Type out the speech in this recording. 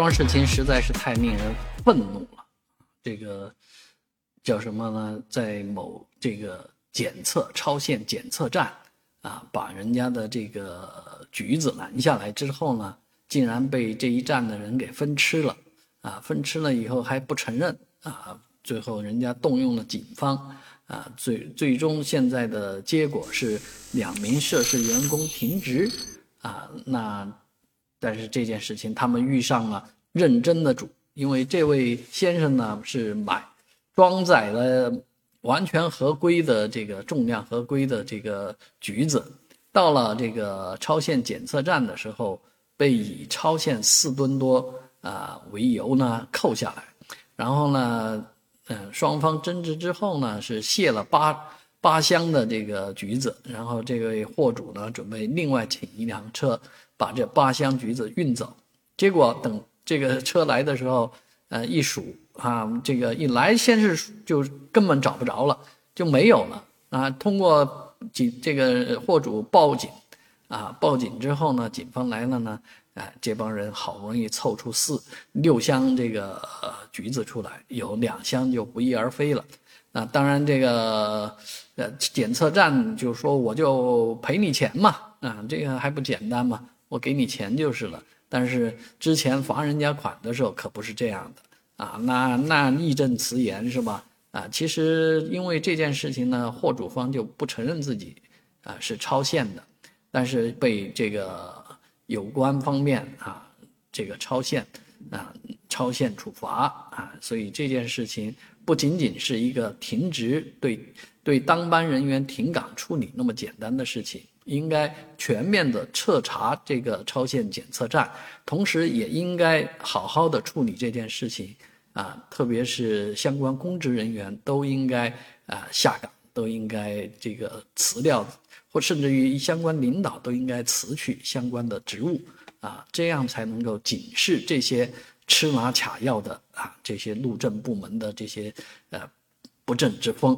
桩事情实在是太令人愤怒了。这个叫什么呢？在某这个检测超限检测站啊，把人家的这个橘子拦下来之后呢，竟然被这一站的人给分吃了啊！分吃了以后还不承认啊！最后人家动用了警方啊，最最终现在的结果是两名涉事员工停职啊。那但是这件事情他们遇上了。认真的主，因为这位先生呢是买装载了完全合规的这个重量合规的这个橘子，到了这个超限检测站的时候，被以超限四吨多啊为由呢扣下来，然后呢，嗯，双方争执之后呢是卸了八八箱的这个橘子，然后这位货主呢准备另外请一辆车把这八箱橘子运走，结果等。这个车来的时候，呃，一数啊，这个一来先是就根本找不着了，就没有了啊。通过警这个货主报警，啊，报警之后呢，警方来了呢，啊，这帮人好不容易凑出四六箱这个橘子出来，有两箱就不翼而飞了。啊，当然这个检测站就说我就赔你钱嘛，啊，这个还不简单吗？我给你钱就是了。但是之前罚人家款的时候可不是这样的啊，那那义正辞严是吧？啊，其实因为这件事情呢，货主方就不承认自己啊是超限的，但是被这个有关方面啊这个超限啊超限处罚啊，所以这件事情不仅仅是一个停职对对当班人员停岗处理那么简单的事情。应该全面的彻查这个超限检测站，同时也应该好好的处理这件事情啊，特别是相关公职人员都应该啊下岗，都应该这个辞掉，或甚至于相关领导都应该辞去相关的职务啊，这样才能够警示这些吃拿卡要的啊这些路政部门的这些呃不正之风。